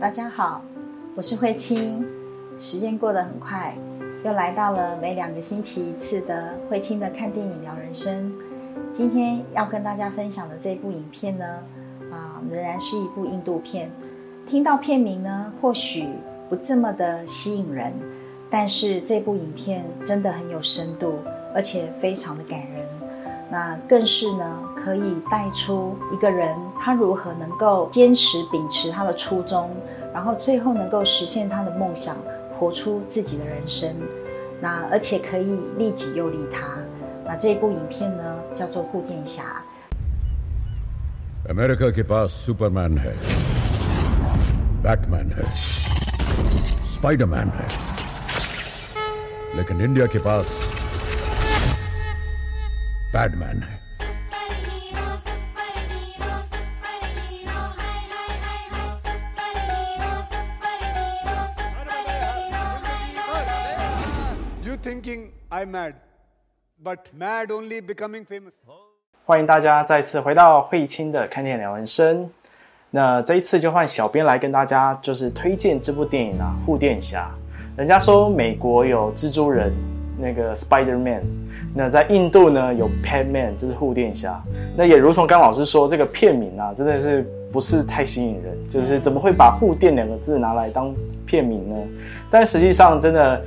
大家好，我是慧清。时间过得很快，又来到了每两个星期一次的慧清的看电影聊人生。今天要跟大家分享的这部影片呢，啊，仍然是一部印度片。听到片名呢，或许不这么的吸引人，但是这部影片真的很有深度，而且非常的感人。那更是呢，可以带出一个人他如何能够坚持秉持他的初衷，然后最后能够实现他的梦想，活出自己的人生。那而且可以利己又利他。那这部影片呢，叫做《护垫侠》。अमेरिका के पास सुपरमैन है बैटमैन है स्पाइडरमैन है लेकिन इंडिया के पास बैडमैन है I'm mad, but mad only becoming famous. 欢迎大家再次回到慧清的看电影聊人生。那这一次就换小编来跟大家就是推荐这部电影啊，《护垫侠》。人家说美国有蜘蛛人，那个 Spider Man，那在印度呢有 Pet Man，就是护垫侠。那也如同刚老师说，这个片名啊，真的是不是太吸引人，就是怎么会把护垫两个字拿来当片名呢？但实际上真的。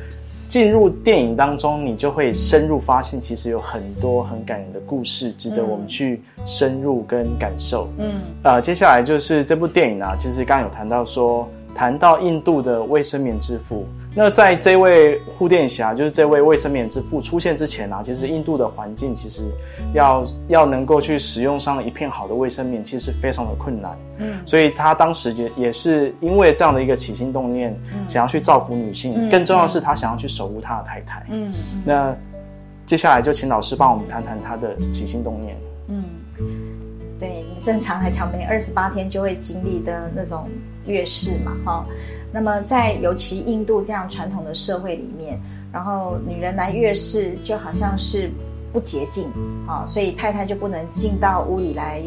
进入电影当中，你就会深入发现，其实有很多很感人的故事，值得我们去深入跟感受。嗯呃，接下来就是这部电影啊，其实刚刚有谈到说，谈到印度的卫生棉之父。那在这位护垫侠，就是这位卫生棉之父出现之前啊，其实印度的环境其实要要能够去使用上一片好的卫生棉，其实非常的困难。嗯所以他当时也也是因为这样的一个起心动念，想要去造福女性，嗯更重要的是他想要去守护他的太太。嗯那接下来就请老师帮我们谈谈他的起心动念。嗯，对，正常来讲，每二十八天就会经历的那种月事嘛，哈。那么在尤其印度这样传统的社会里面，然后女人来月事就好像是不洁净啊，所以太太就不能进到屋里来，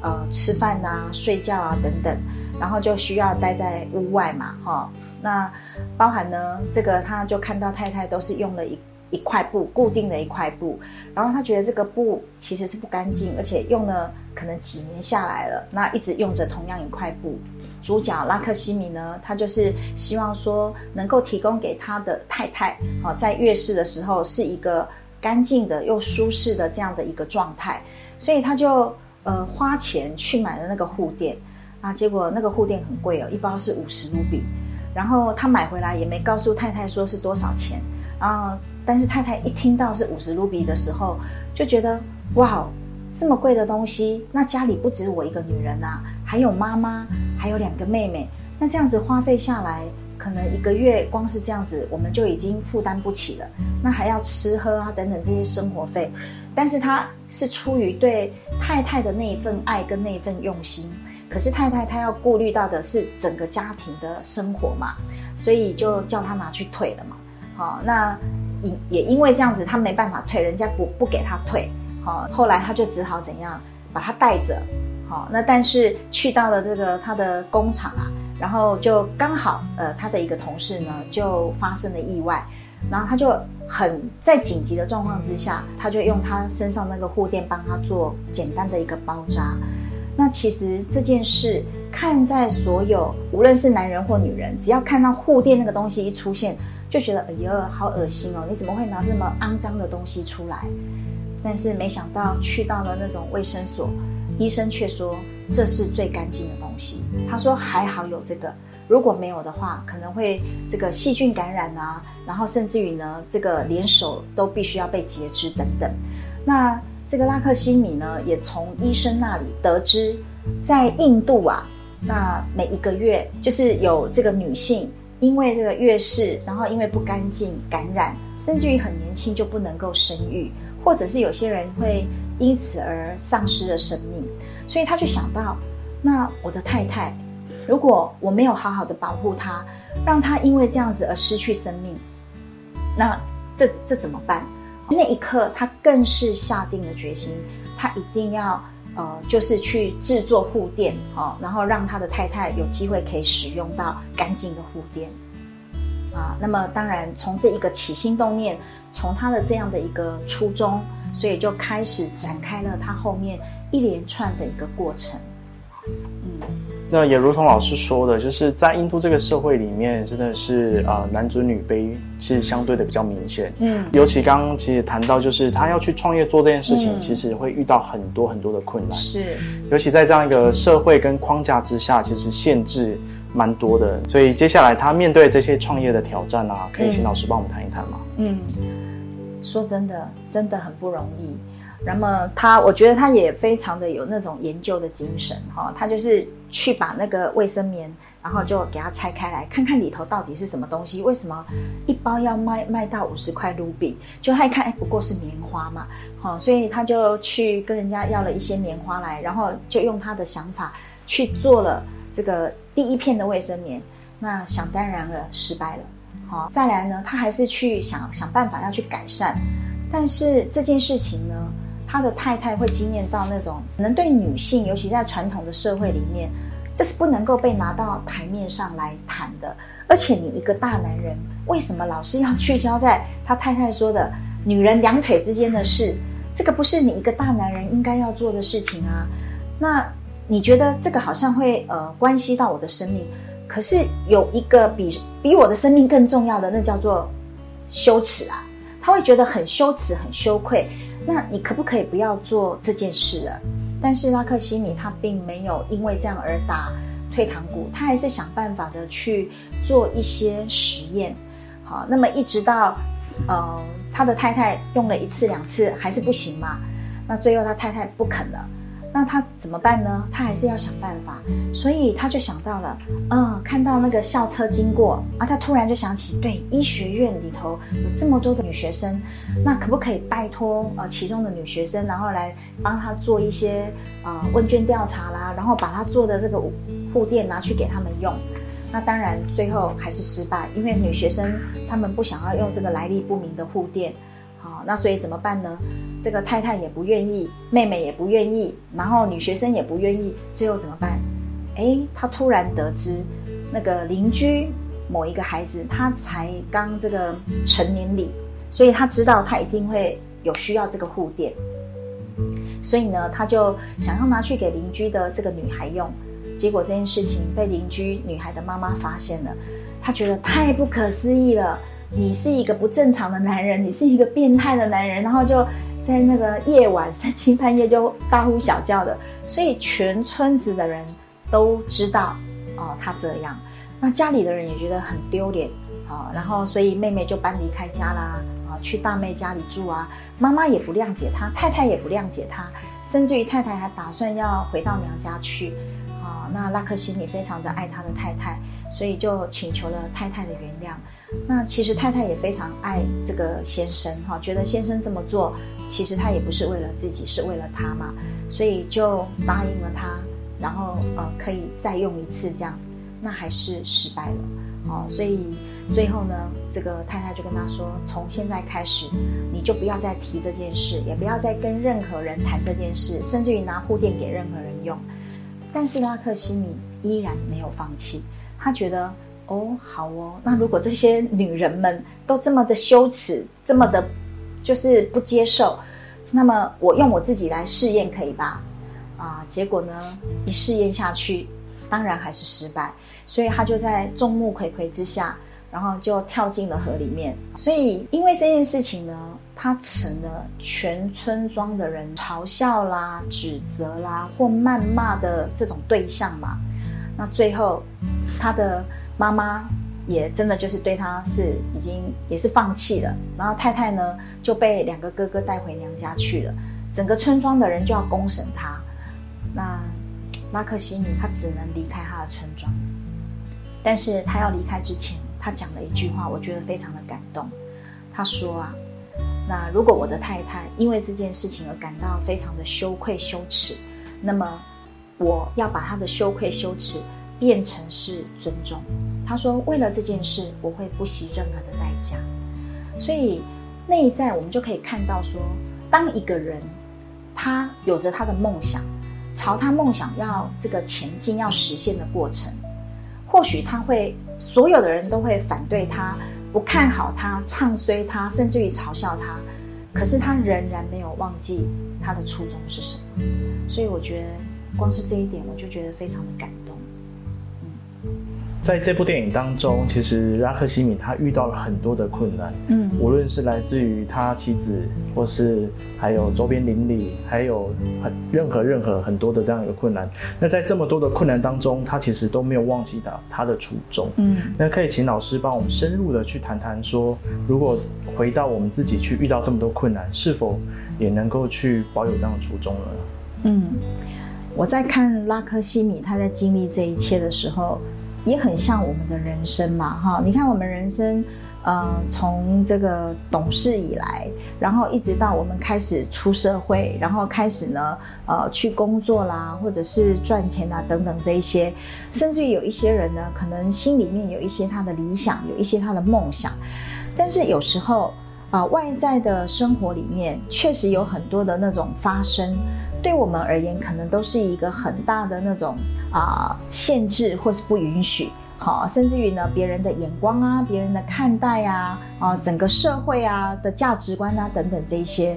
呃，吃饭呐、睡觉啊等等，然后就需要待在屋外嘛，哈。那包含呢，这个他就看到太太都是用了一一块布固定的一块布，然后他觉得这个布其实是不干净，而且用了可能几年下来了，那一直用着同样一块布。主角拉克西米呢，他就是希望说能够提供给他的太太，好在月事的时候是一个干净的又舒适的这样的一个状态，所以他就呃花钱去买了那个护垫。啊，结果那个护垫很贵哦，一包是五十卢比，然后他买回来也没告诉太太说是多少钱，然后但是太太一听到是五十卢比的时候，就觉得哇，这么贵的东西，那家里不止我一个女人啊，还有妈妈，还有两个妹妹，那这样子花费下来，可能一个月光是这样子，我们就已经负担不起了，那还要吃喝啊等等这些生活费，但是他是出于对太太的那一份爱跟那一份用心。可是太太她要顾虑到的是整个家庭的生活嘛，所以就叫他拿去退了嘛。好、那也也因为这样子，他没办法退，人家不不给他退。好、后来他就只好怎样把他带着。好、那但是去到了这个他的工厂啊，然后就刚好呃他的一个同事呢就发生了意外，然后他就很在紧急的状况之下，他就用他身上那个护垫帮他做简单的一个包扎。那其实这件事看在所有无论是男人或女人，只要看到护垫那个东西一出现，就觉得哎呀好恶心哦！你怎么会拿这么肮脏的东西出来？但是没想到去到了那种卫生所，医生却说这是最干净的东西。他说还好有这个，如果没有的话，可能会这个细菌感染啊，然后甚至于呢，这个连手都必须要被截肢等等。那这个拉克西米呢，也从医生那里得知，在印度啊，那每一个月就是有这个女性因为这个月事，然后因为不干净感染，甚至于很年轻就不能够生育，或者是有些人会因此而丧失了生命，所以他就想到，那我的太太，如果我没有好好的保护她，让她因为这样子而失去生命，那这这怎么办？那一刻，他更是下定了决心，他一定要呃，就是去制作护垫，哦，然后让他的太太有机会可以使用到干净的护垫。啊，那么当然从这一个起心动念，从他的这样的一个初衷，所以就开始展开了他后面一连串的一个过程。嗯那也如同老师说的，就是在印度这个社会里面，真的是呃男尊女卑其实相对的比较明显。嗯尤其刚刚其实谈到，就是他要去创业做这件事情，嗯其实会遇到很多很多的困难。是，尤其在这样一个社会跟框架之下，其实限制蛮多的。所以接下来他面对这些创业的挑战啊，可以请嗯老师帮我们谈一谈吗？嗯，说真的，真的很不容易。那么他，我觉得他也非常的有那种研究的精神哈、他就是去把那个卫生棉，然后就给它拆开来，看看里头到底是什么东西。为什么一包要卖卖到五十块卢比？就他一看，哎，不过是棉花嘛，好、所以他就去跟人家要了一些棉花来，然后就用他的想法去做了这个第一片的卫生棉。那想当然了，失败了。好、再来呢，他还是去想想办法要去改善，但是这件事情呢，他的太太会经验到那种可能对女性，尤其在传统的社会里面，这是不能够被拿到台面上来谈的。而且你一个大男人，为什么老是要聚焦在他太太说的女人两腿之间的事？这个不是你一个大男人应该要做的事情啊。那你觉得这个好像会呃关系到我的生命？可是有一个比比我的生命更重要的，那叫做羞耻啊！他会觉得很羞耻、很羞愧。那你可不可以不要做这件事了？但是拉克西米他并没有因为这样而打退堂鼓，他还是想办法的去做一些实验。好，那么一直到呃他的太太用了一次两次还是不行嘛，那最后他太太不肯了。那他怎么办呢？他还是要想办法，所以他就想到了，嗯，看到那个校车经过啊，他突然就想起，对，医学院里头有这么多的女学生，那可不可以拜托呃其中的女学生，然后来帮他做一些呃问卷调查啦，然后把他做的这个护垫拿去给他们用。那当然最后还是失败，因为女学生她们不想要用这个来历不明的护垫，好，那所以怎么办呢？这个太太也不愿意，妹妹也不愿意，然后女学生也不愿意，最后怎么办？哎，她突然得知，那个邻居某一个孩子，他才刚这个成年礼，所以他知道他一定会有需要这个护垫，所以呢，他就想要拿去给邻居的这个女孩用。结果这件事情被邻居女孩的妈妈发现了，她觉得太不可思议了。你是一个不正常的男人，你是一个变态的男人，然后就在那个夜晚 三更半夜就大呼小叫的，所以全村子的人都知道哦，他这样，那家里的人也觉得很丢脸啊，然后所以妹妹就搬离开家啦，啊，去大妹家里住啊，妈妈也不谅解她，太太也不谅解她，甚至于太太还打算要回到娘家去。啊，那拉克西米非常的爱他的太太，所以就请求了太太的原谅。那其实太太也非常爱这个先生哈，觉得先生这么做，其实他也不是为了自己，是为了他嘛，所以就答应了他，然后呃可以再用一次这样，那还是失败了哦，所以最后呢，这个太太就跟他说，从现在开始，你就不要再提这件事，也不要再跟任何人谈这件事，甚至于拿护垫给任何人用。但是拉克西米依然没有放弃，他觉得哦，好哦，那如果这些女人们都这么的羞耻，这么的，就是不接受，那么我用我自己来试验可以吧？啊，结果呢，一试验下去，当然还是失败，所以他就在众目睽睽之下，然后就跳进了河里面。所以因为这件事情呢，他成了全村庄的人嘲笑啦、指责啦或谩骂的这种对象嘛。那最后，他的妈妈也真的就是对他是已经也是放弃了，然后太太呢就被两个哥哥带回娘家去了，整个村庄的人就要公审他。那拉克西米他只能离开他的村庄，但是他要离开之前，他讲了一句话，我觉得非常的感动。他说啊，那如果我的太太因为这件事情而感到非常的羞愧羞耻，那么我要把她的羞愧羞耻变成是尊重。他说，为了这件事，我会不惜任何的代价。所以内在我们就可以看到说，当一个人他有着他的梦想，朝他梦想要这个前进、要实现的过程，或许他会所有的人都会反对他、不看好他、唱衰他，甚至于嘲笑他，可是他仍然没有忘记他的初衷是什么。所以我觉得光是这一点，我就觉得非常的感动。在这部电影当中，其实拉克西米他遇到了很多的困难，嗯无论是来自于他妻子，或是还有周边邻里，还有很任何任何很多的这样一个困难。那在这么多的困难当中，他其实都没有忘记到他的初衷。嗯那可以请老师帮我们深入的去谈谈说，如果回到我们自己去遇到这么多困难，是否也能够去保有这样的初衷呢？嗯，我在看拉克西米他在经历这一切的时候，也很像我们的人生嘛，哈！你看我们人生，呃，从这个懂事以来，然后一直到我们开始出社会，然后开始呢，呃，去工作啦，或者是赚钱啦等等这一些，甚至于有一些人呢，可能心里面有一些他的理想，有一些他的梦想，但是有时候。啊、外在的生活里面确实有很多的那种发生，对我们而言，可能都是一个很大的那种啊、限制或是不允许。好，甚至于呢，别人的眼光啊，别人的看待啊，啊，整个社会啊的价值观啊等等这一些，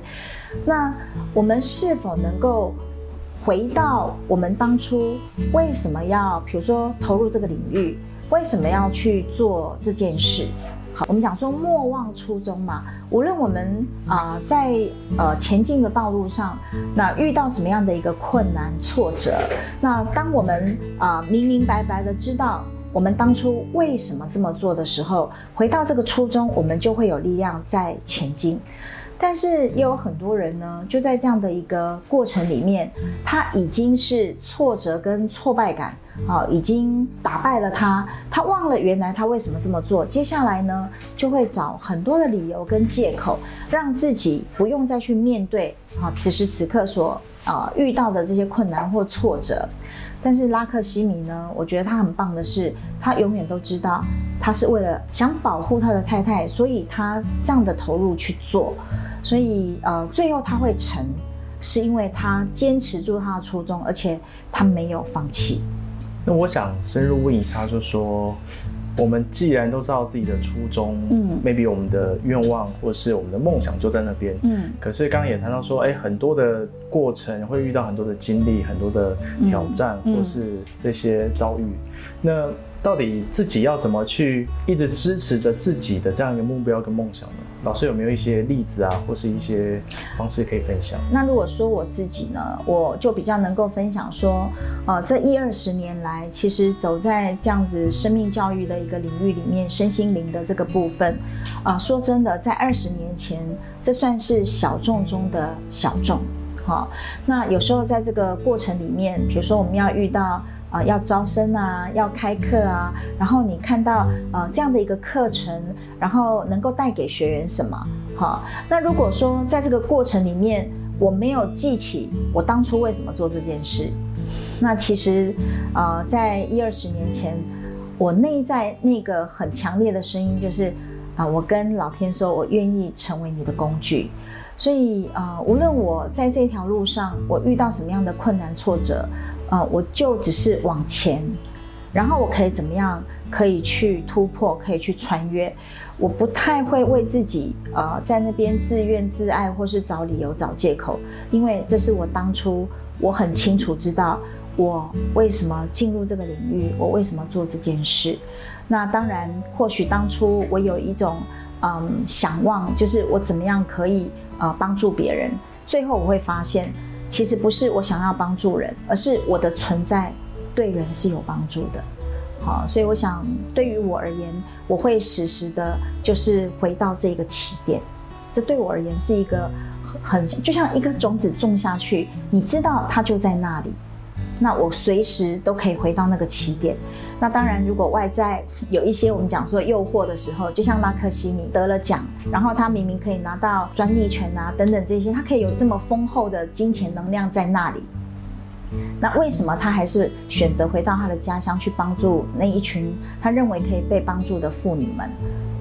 那我们是否能够回到我们当初为什么要，比如说投入这个领域，为什么要去做这件事？好，我们讲说莫忘初衷嘛。无论我们啊、在呃前进的道路上，那遇到什么样的一个困难挫折，那当我们啊、明明白白的知道我们当初为什么这么做的时候，回到这个初衷，我们就会有力量在前进。但是也有很多人呢，就在这样的一个过程里面，他已经是挫折跟挫败感，啊，已经打败了他，他忘了原来他为什么这么做。接下来呢，就会找很多的理由跟借口，让自己不用再去面对啊此时此刻所啊遇到的这些困难或挫折。但是拉克西米呢，我觉得他很棒的是，他永远都知道，他是为了想保护他的太太，所以他这样的投入去做，所以呃，最后他会成，是因为他坚持住他的初衷，而且他没有放弃。那我想深入问一下，就说我们既然都知道自己的初衷，嗯，maybe 我们的愿望或是我们的梦想就在那边，嗯可是刚刚也谈到说，哎，很多的过程会遇到很多的经历，很多的挑战，或是这些遭遇。那到底自己要怎么去一直支持着自己的这样一个目标跟梦想呢？老师有没有一些例子啊，或是一些方式可以分享？那如果说我自己呢，我就比较能够分享说，呃，这一二十年来，其实走在这样子生命教育的一个领域里面，身心灵的这个部分，啊、说真的，在二十年前，这算是小众中的小众。好、那有时候在这个过程里面，比如说我们要遇到。啊、要招生啊，要开课啊，然后你看到呃这样的一个课程，然后能够带给学员什么？好，那如果说在这个过程里面，我没有记起我当初为什么做这件事，那其实呃，在一二十年前，我内在那个很强烈的声音就是啊、我跟老天说，我愿意成为你的工具。所以啊、呃无论我在这条路上我遇到什么样的困难挫折，呃，我就只是往前，然后我可以怎么样，可以去突破，可以去穿越。我不太会为自己呃在那边自怨自艾，或是找理由、找借口，因为这是我当初我很清楚知道我为什么进入这个领域，我为什么做这件事。那当然，或许当初我有一种嗯想望，就是我怎么样可以呃帮助别人。最后我会发现，其实不是我想要帮助人，而是我的存在对人是有帮助的。好，所以我想，对于我而言，我会时时的，就是回到这个起点。这对我而言是一个很就像一个种子种下去，你知道它就在那里，那我随时都可以回到那个起点。那当然，如果外在有一些我们讲说诱惑的时候，就像拉克西米得了奖，然后他明明可以拿到专利权啊等等这些，他可以有这么丰厚的金钱能量在那里。那为什么他还是选择回到他的家乡去帮助那一群他认为可以被帮助的妇女们？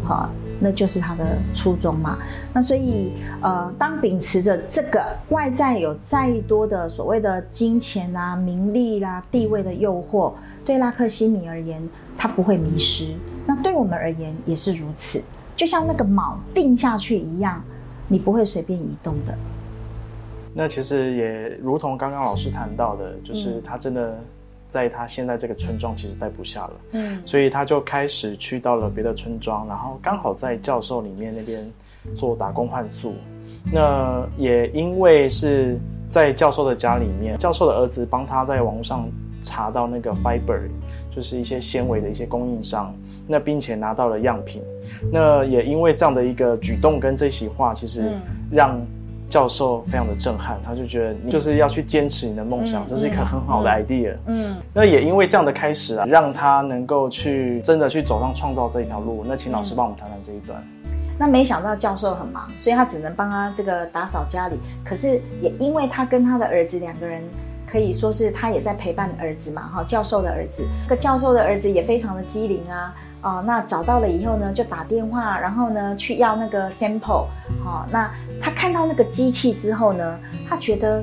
好，那就是他的初衷嘛。那所以，呃，当秉持着这个外在有再多的所谓的金钱啊、名利啦、地位的诱惑，对拉克西米而言，他不会迷失。那对我们而言也是如此，就像那个锚定下去一样，你不会随便移动的。那其实也如同刚刚老师谈到的，就是他真的在他现在这个村庄其实待不下了，嗯所以他就开始去到了别的村庄，然后刚好在教授里面那边做打工换宿。那也因为是在教授的家里面，教授的儿子帮他在网络上查到那个 fiber，就是一些纤维的一些供应商，那并且拿到了样品。那也因为这样的一个举动跟这席话，其实嗯让教授非常的震撼，他就觉得你就是要去坚持你的梦想，嗯这是一个很好的 idea。嗯那也因为这样的开始啊，让他能够去真的去走上创造这一条路。那请老师帮我们谈谈这一段。那没想到教授很忙，所以他只能帮他这个打扫家里。可是也因为他跟他的儿子两个人，可以说是他也在陪伴儿子嘛，哈，教授的儿子。这个教授的儿子也非常的机灵啊，哦，那找到了以后呢，就打电话，然后呢去要那个 sample，好、那他看到那个机器之后呢，他觉得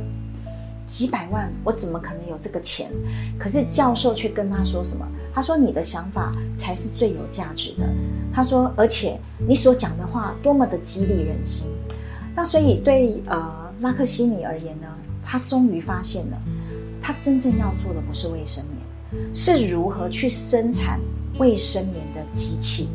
几百万，我怎么可能有这个钱？可是教授却跟他说什么？他说你的想法才是最有价值的。他说，而且你所讲的话多么的激励人心。那所以对呃拉克西米而言呢，他终于发现了，他真正要做的不是卫生棉，是如何去生产卫生棉的机器。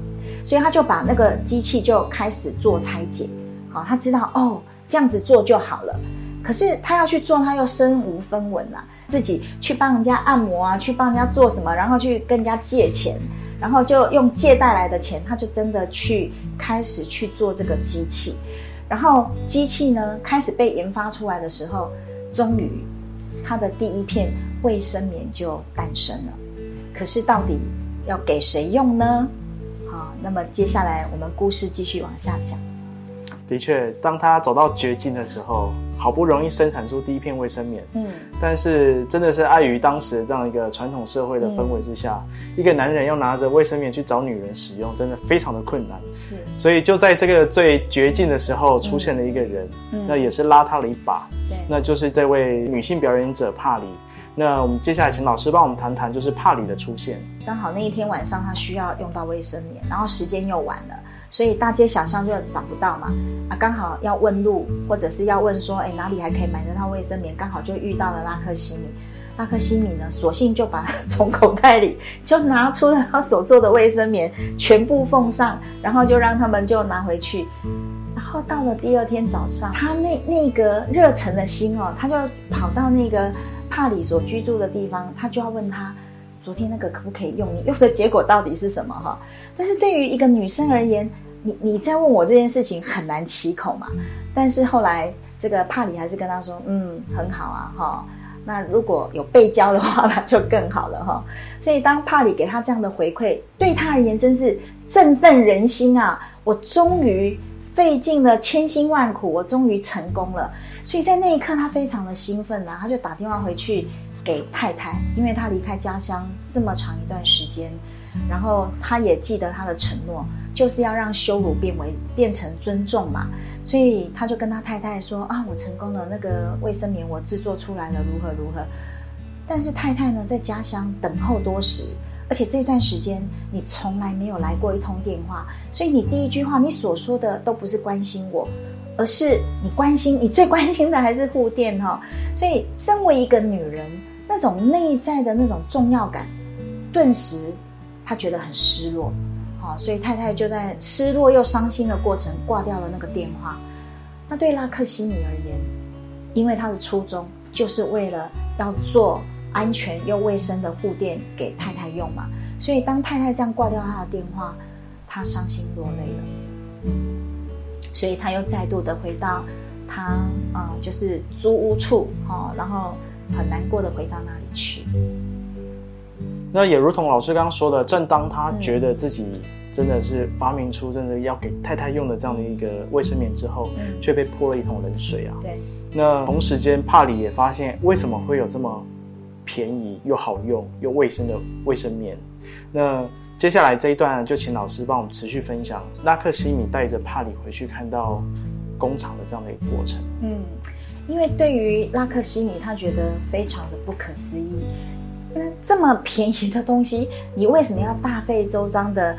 所以他就把那个机器就开始做拆解。好，他知道哦，这样子做就好了。可是他要去做，他又身无分文啊，自己去帮人家按摩啊，去帮人家做什么，然后去跟人家借钱，然后就用借贷来的钱，他就真的去开始去做这个机器。然后机器呢开始被研发出来的时候，终于他的第一片卫生棉就诞生了。可是到底要给谁用呢？好，那么接下来我们故事继续往下讲。的确，当他走到绝境的时候，好不容易生产出第一片卫生棉，嗯，但是真的是碍于当时这样一个传统社会的氛围之下，一个男人要拿着卫生棉去找女人使用，真的非常的困难。是，所以就在这个最绝境的时候，出现了一个人，嗯那也是拉他了一把，对，那就是这位女性表演者帕里。那我们接下来请老师帮我们谈谈，就是帕里的出现。刚好那一天晚上他需要用到卫生棉，然后时间又晚了，所以大街小巷就找不到嘛。啊，刚好要问路，或者是要问说，哎，哪里还可以买得到卫生棉？刚好就遇到了拉克西米。拉克西米呢，索性就把从口袋里就拿出了他所做的卫生棉，全部奉上，然后就让他们就拿回去。然后到了第二天早上，他那那个热忱的心哦，他就跑到那个帕里所居住的地方，他就要问他，昨天那个可不可以用？你用的结果到底是什么哈？但是对于一个女生而言，你你在问我这件事情很难启口嘛。但是后来这个帕里还是跟他说，嗯，很好啊哈。那如果有背胶的话，那就更好了哈。所以当帕里给他这样的回馈，对他而言真是振奋人心啊！我终于费尽了千辛万苦，我终于成功了。所以在那一刻，他非常的兴奋啊，他就打电话回去给太太，因为他离开家乡这么长一段时间，然后他也记得他的承诺，就是要让羞辱变为变成尊重嘛。所以他就跟他太太说啊，我成功了，那个卫生棉我制作出来了，如何如何。但是太太呢，在家乡等候多时，而且这段时间你从来没有来过一通电话，所以你第一句话你所说的都不是关心我，而是你关心你最关心的还是护垫哈。所以身为一个女人，那种内在的那种重要感，顿时她觉得很失落。好，所以太太就在失落又伤心的过程挂掉了那个电话。那对拉克西米而言，因为他的初衷就是为了要做安全又卫生的护垫给太太用嘛，所以当太太这样挂掉他的电话，他伤心落泪了。所以他又再度的回到他啊、呃就是租屋处哈、哦，然后很难过的回到那里去。那也如同老师刚刚说的，正当他觉得自己真的是发明出真的要给太太用的这样的一个卫生棉之后，嗯却被泼了一桶冷水啊。对，那同时间，帕里也发现为什么会有这么便宜又好用又卫生的卫生棉。那接下来这一段就请老师帮我们持续分享拉克西米带着帕里回去看到工厂的这样的一个过程。嗯，因为对于拉克西米，他觉得非常的不可思议。那这么便宜的东西，你为什么要大费周章的，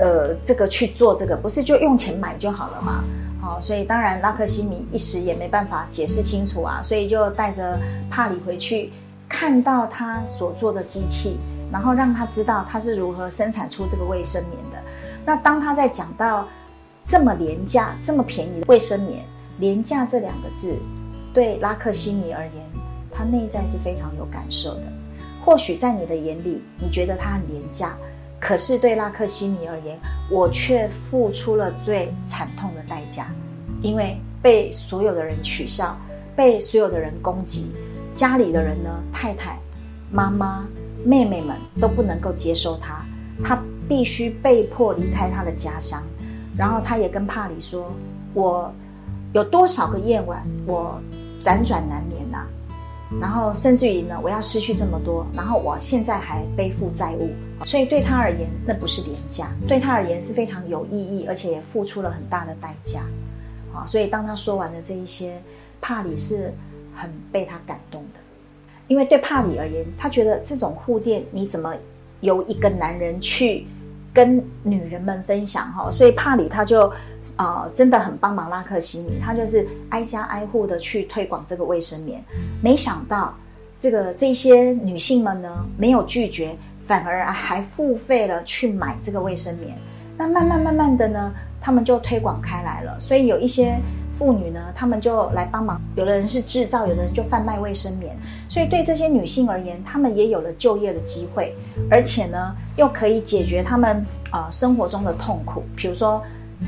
呃，这个去做这个？不是就用钱买就好了吗？好、所以当然拉克西米一时也没办法解释清楚啊，所以就带着帕里回去，看到他所做的机器，然后让他知道他是如何生产出这个卫生棉的。那当他在讲到这么廉价、这么便宜的卫生棉，廉价这两个字，对拉克西米而言，他内在是非常有感受的。或许在你的眼里，你觉得它很廉价，可是对拉克西米而言，我却付出了最惨痛的代价，因为被所有的人取笑，被所有的人攻击，家里的人呢，太太、妈妈、妹妹们都不能够接受他，他必须被迫离开他的家乡。然后他也跟帕里说：“我有多少个夜晚，我辗转难眠呐、然后甚至于呢，我要失去这么多，然后我现在还背负债务，所以对他而言，那不是廉价，对他而言是非常有意义，而且也付出了很大的代价。啊，所以当他说完了这一些，帕里是很被他感动的，因为对帕里而言，他觉得这种护垫你怎么由一个男人去跟女人们分享哈，所以帕里他就。呃，真的很帮忙拉克西米，他就是挨家挨户的去推广这个卫生棉。没想到，这个这些女性们呢，没有拒绝，反而还付费了去买这个卫生棉。那慢慢慢慢的呢，他们就推广开来了。所以有一些妇女呢，她们就来帮忙，有的人是制造，有的人就贩卖卫生棉。所以对这些女性而言，她们也有了就业的机会，而且呢，又可以解决她们呃生活中的痛苦，比如说。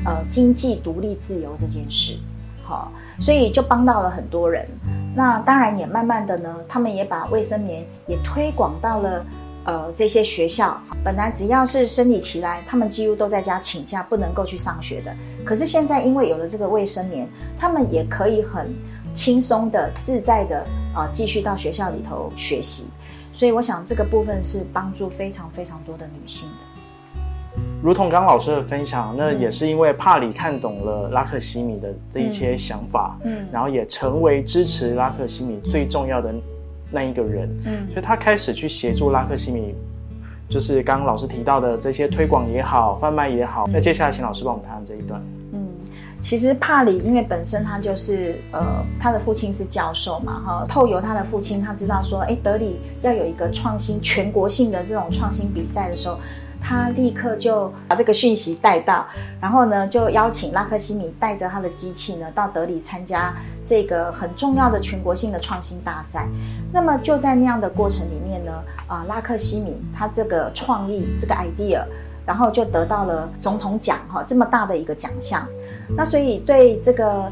呃，经济独立自由这件事，好、所以就帮到了很多人。那当然也慢慢的呢，他们也把卫生棉也推广到了呃这些学校。本来只要是生理期来，他们几乎都在家请假，不能够去上学的。可是现在因为有了这个卫生棉，他们也可以很轻松的、自在的啊、继续到学校里头学习。所以我想这个部分是帮助非常非常多的女性的。如同刚刚老师的分享，那也是因为帕里看懂了拉克西米的这一些想法，嗯然后也成为支持拉克西米最重要的那一个人，嗯所以他开始去协助拉克西米，就是刚刚老师提到的这些推广也好，贩卖也好。那接下来请老师帮我们谈谈这一段。嗯，其实帕里因为本身他就是呃，他的父亲是教授嘛，哈，透由他的父亲，他知道说，哎，德里要有一个创新全国性的这种创新比赛的时候，他立刻就把这个讯息带到，然后呢，就邀请拉克西米带着他的机器呢到德里参加这个很重要的全国性的创新大赛。那么就在那样的过程里面呢，啊、拉克西米他这个创意这个 idea，然后就得到了总统奖哈这么大的一个奖项。那所以对这个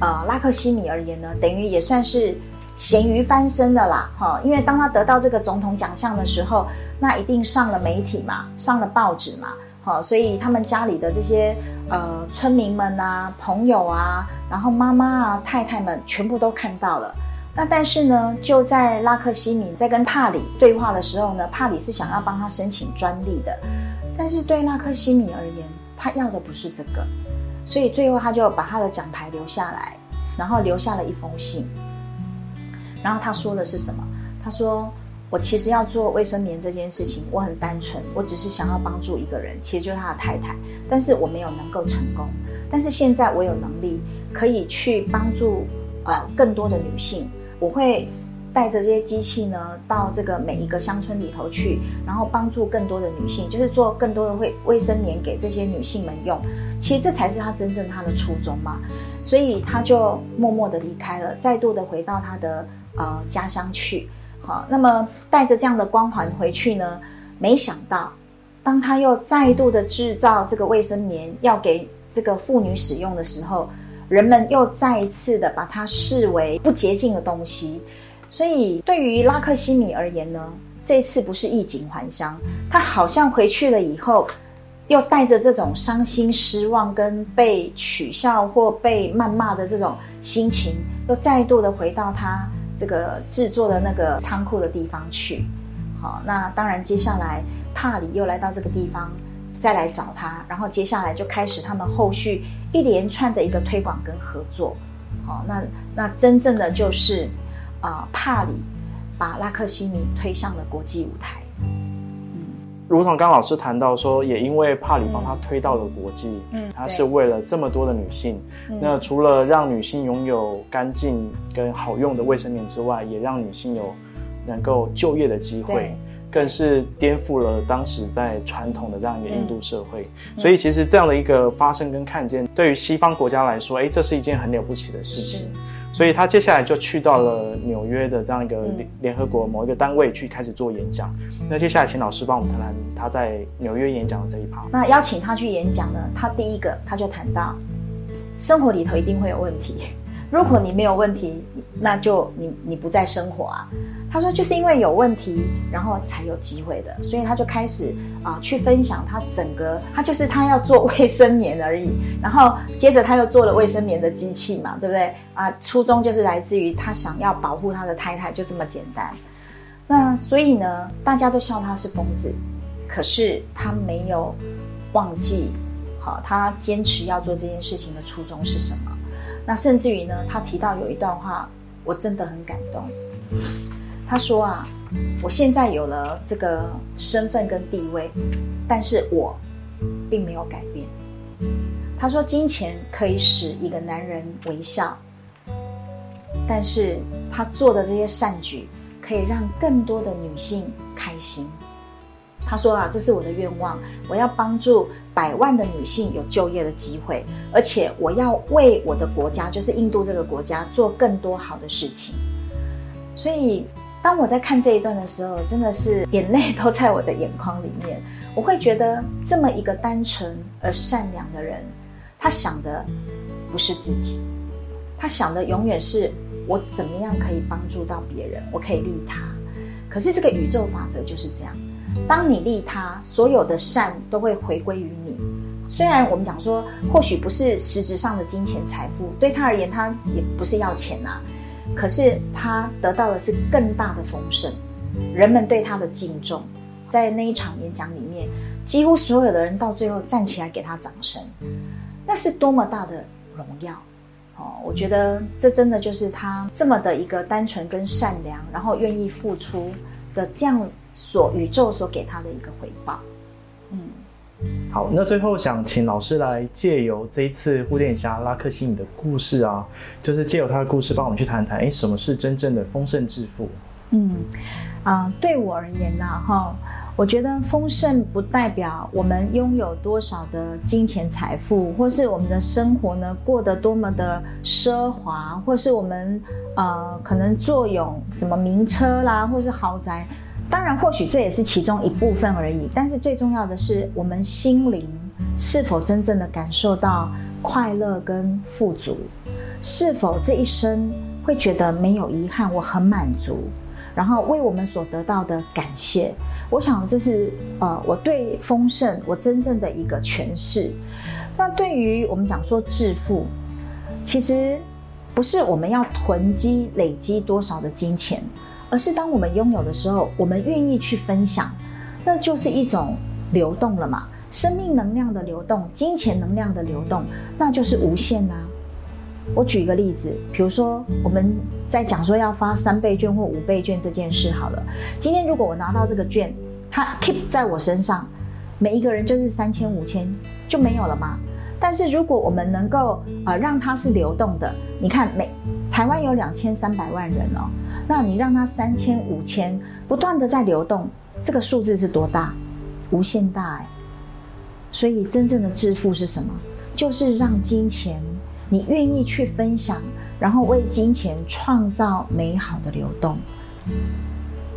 呃拉克西米而言呢，等于也算是咸鱼翻身了啦哈，因为当他得到这个总统奖项的时候，那一定上了媒体嘛，上了报纸嘛，好，所以他们家里的这些呃村民们啊、朋友啊，然后妈妈啊、太太们全部都看到了。那但是呢，就在拉克西米在跟帕里对话的时候呢，帕里是想要帮他申请专利的，但是对拉克西米而言，他要的不是这个，所以最后他就把他的奖牌留下来，然后留下了一封信。然后他说的是什么？他说：“我其实要做卫生棉这件事情，我很单纯，我只是想要帮助一个人，其实就是他的太太，但是我没有能够成功。但是现在我有能力可以去帮助呃更多的女性，我会带着这些机器呢到这个每一个乡村里头去，然后帮助更多的女性，就是做更多的卫卫生棉给这些女性们用。其实这才是他真正他的初衷嘛。所以他就默默的离开了，再度的回到他的呃家乡去。好，那么带着这样的光环回去呢，没想到，当他又再度的制造这个卫生棉要给这个妇女使用的时候，人们又再一次的把它视为不洁净的东西。所以对于拉克西米而言呢，这次不是衣锦还乡，他好像回去了以后。又带着这种伤心、失望跟被取笑或被谩骂的这种心情，又再度的回到他这个制作的那个仓库的地方去。好，那当然接下来帕里又来到这个地方，再来找他，然后接下来就开始他们后续一连串的一个推广跟合作。好、那那真正的就是啊、帕里把拉克西米推上了国际舞台。如同刚老师谈到说，也因为帕里帮他推到了国际，嗯他是为了这么多的女性。嗯那除了让女性拥有干净跟好用的卫生棉之外，也让女性有能够就业的机会，更是颠覆了当时在传统的这样一个印度社会。嗯所以其实这样的一个发生跟看见，对于西方国家来说，哎，这是一件很了不起的事情。所以他接下来就去到了纽约的这样一个联合国某一个单位去开始做演讲。那接下来请老师帮我们谈谈他在纽约演讲的这一趴。那邀请他去演讲呢，他第一个他就谈到，生活里头一定会有问题。如果你没有问题，那就你你不在生活啊。他说就是因为有问题，然后才有机会的，所以他就开始啊、去分享他整个，他就是他要做卫生棉而已，然后接着他又做了卫生棉的机器嘛，对不对啊？初衷就是来自于他想要保护他的太太，就这么简单。那所以呢，大家都笑他是疯子，可是他没有忘记，好，他坚持要做这件事情的初衷是什么？那甚至于呢，他提到有一段话，我真的很感动。他说啊，我现在有了这个身份跟地位，但是我并没有改变。他说，金钱可以使一个男人微笑，但是他做的这些善举可以让更多的女性开心。他说啊，这是我的愿望，我要帮助百万的女性有就业的机会，而且我要为我的国家，就是印度这个国家做更多好的事情。所以，当我在看这一段的时候，真的是眼泪都在我的眼眶里面。我会觉得，这么一个单纯而善良的人，他想的不是自己，他想的永远是我怎么样可以帮助到别人，我可以利他。可是这个宇宙法则就是这样，当你利他，所有的善都会回归于你。虽然我们讲说，或许不是实质上的金钱财富，对他而言，他也不是要钱啊。可是他得到的是更大的丰盛，人们对他的敬重，在那一场演讲里面，几乎所有的人到最后站起来给他掌声，那是多么大的荣耀！哦，我觉得这真的就是他这么的一个单纯跟善良，然后愿意付出的这样所宇宙所给他的一个回报。嗯，好，那最后想请老师来借由这一次护垫侠拉克西米的故事啊，就是借由他的故事帮我们去谈谈，哎，什么是真正的丰盛致富？嗯，啊、对我而言呢，哈，我觉得丰盛不代表我们拥有多少的金钱财富，或是我们的生活呢过得多么的奢华，或是我们呃可能坐拥什么名车啦，或是豪宅。当然，或许这也是其中一部分而已。但是最重要的是，我们心灵是否真正的感受到快乐跟富足，是否这一生会觉得没有遗憾，我很满足。然后为我们所得到的感谢，我想这是呃我对丰盛我真正的一个诠释。那对于我们讲说致富，其实不是我们要囤积累积多少的金钱，而是当我们拥有的时候，我们愿意去分享，那就是一种流动了嘛。生命能量的流动，金钱能量的流动，那就是无限啊。我举一个例子，比如说我们在讲说要发三倍券或五倍券这件事好了。今天如果我拿到这个券，它 keep 在我身上，每一个人就是三千五千就没有了吗。但是如果我们能够呃让它是流动的，你看每台湾有两千三百万人哦，那你让它三千五千不断的在流动，这个数字是多大？无限大哎。所以真正的致富是什么？就是让金钱你愿意去分享，然后为金钱创造美好的流动。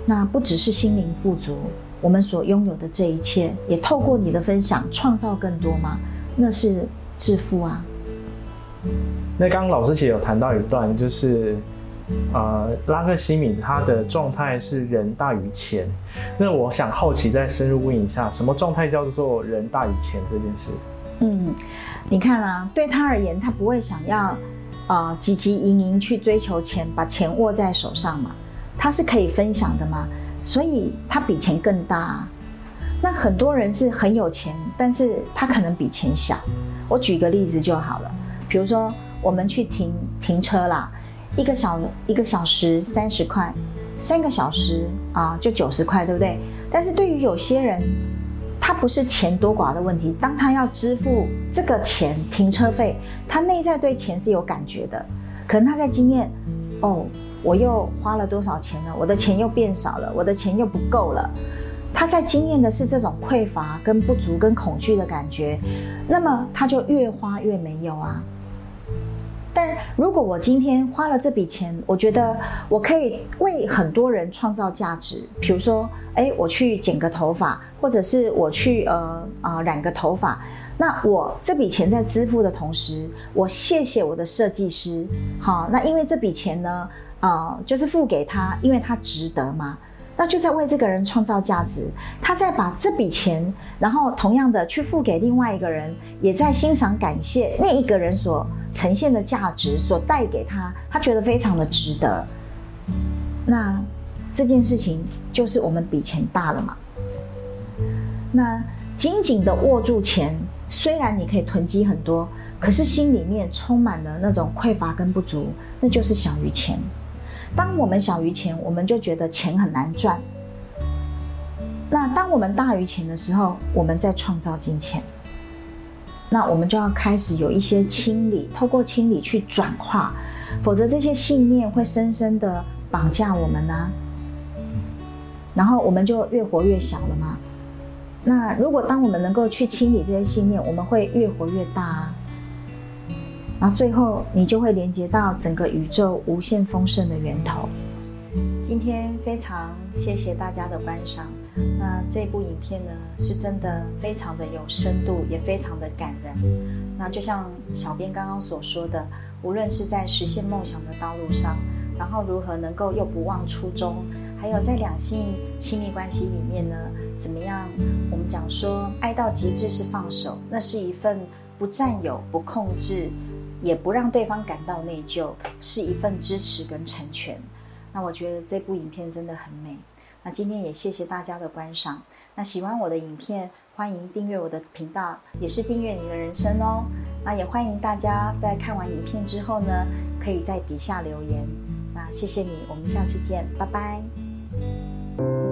那不只是心灵富足，我们所拥有的这一切，也透过你的分享创造更多吗？那是致富啊。那刚刚老师其实有谈到一段，就是呃，拉克西米他的状态是人大于钱。那我想好奇再深入问一下，什么状态叫做人大于钱这件事？嗯，你看啊，对他而言，他不会想要呃汲汲营营去追求钱，把钱握在手上嘛，他是可以分享的嘛，所以他比钱更大、那很多人是很有钱，但是他可能比钱小。我举个例子就好了，比如说我们去停停车啦，一个小一个小时三十块，三个小时啊就九十块，对不对？但是对于有些人，他不是钱多寡的问题，当他要支付这个钱停车费，他内在对钱是有感觉的，可能他在经验，哦，我又花了多少钱了，我的钱又变少了，我的钱又不够了。他在经验的是这种匮乏、跟不足、跟恐惧的感觉，那么他就越花越没有啊。但如果我今天花了这笔钱，我觉得我可以为很多人创造价值，比如说，哎，我去剪个头发，或者是我去呃啊、染个头发，那我这笔钱在支付的同时，我谢谢我的设计师，好，那因为这笔钱呢，呃，就是付给他，因为他值得嘛。那就在为这个人创造价值，他在把这笔钱，然后同样的去付给另外一个人，也在欣赏、感谢那一个人所呈现的价值，所带给他，他觉得非常的值得。那这件事情就是我们比钱大了嘛？那紧紧的握住钱，虽然你可以囤积很多，可是心里面充满了那种匮乏跟不足，那就是小于钱。当我们小于钱，我们就觉得钱很难赚。那当我们大于钱的时候，我们在创造金钱。那我们就要开始有一些清理，透过清理去转化，否则这些信念会深深的绑架我们呢、然后我们就越活越小了吗？那如果当我们能够去清理这些信念，我们会越活越大啊。然后最后你就会连接到整个宇宙无限丰盛的源头。今天非常谢谢大家的观赏。那这部影片呢，是真的非常的有深度，也非常的感人。那就像小编刚刚所说的，无论是在实现梦想的道路上，然后如何能够又不忘初衷，还有在两性亲密关系里面呢，怎么样？我们讲说，爱到极致是放手，那是一份不占有、不控制，也不让对方感到内疚，是一份支持跟成全。那我觉得这部影片真的很美。那今天也谢谢大家的观赏。那喜欢我的影片，欢迎订阅我的频道，也是订阅你的人生哦。那也欢迎大家在看完影片之后呢，可以在底下留言。那谢谢你，我们下次见，拜拜。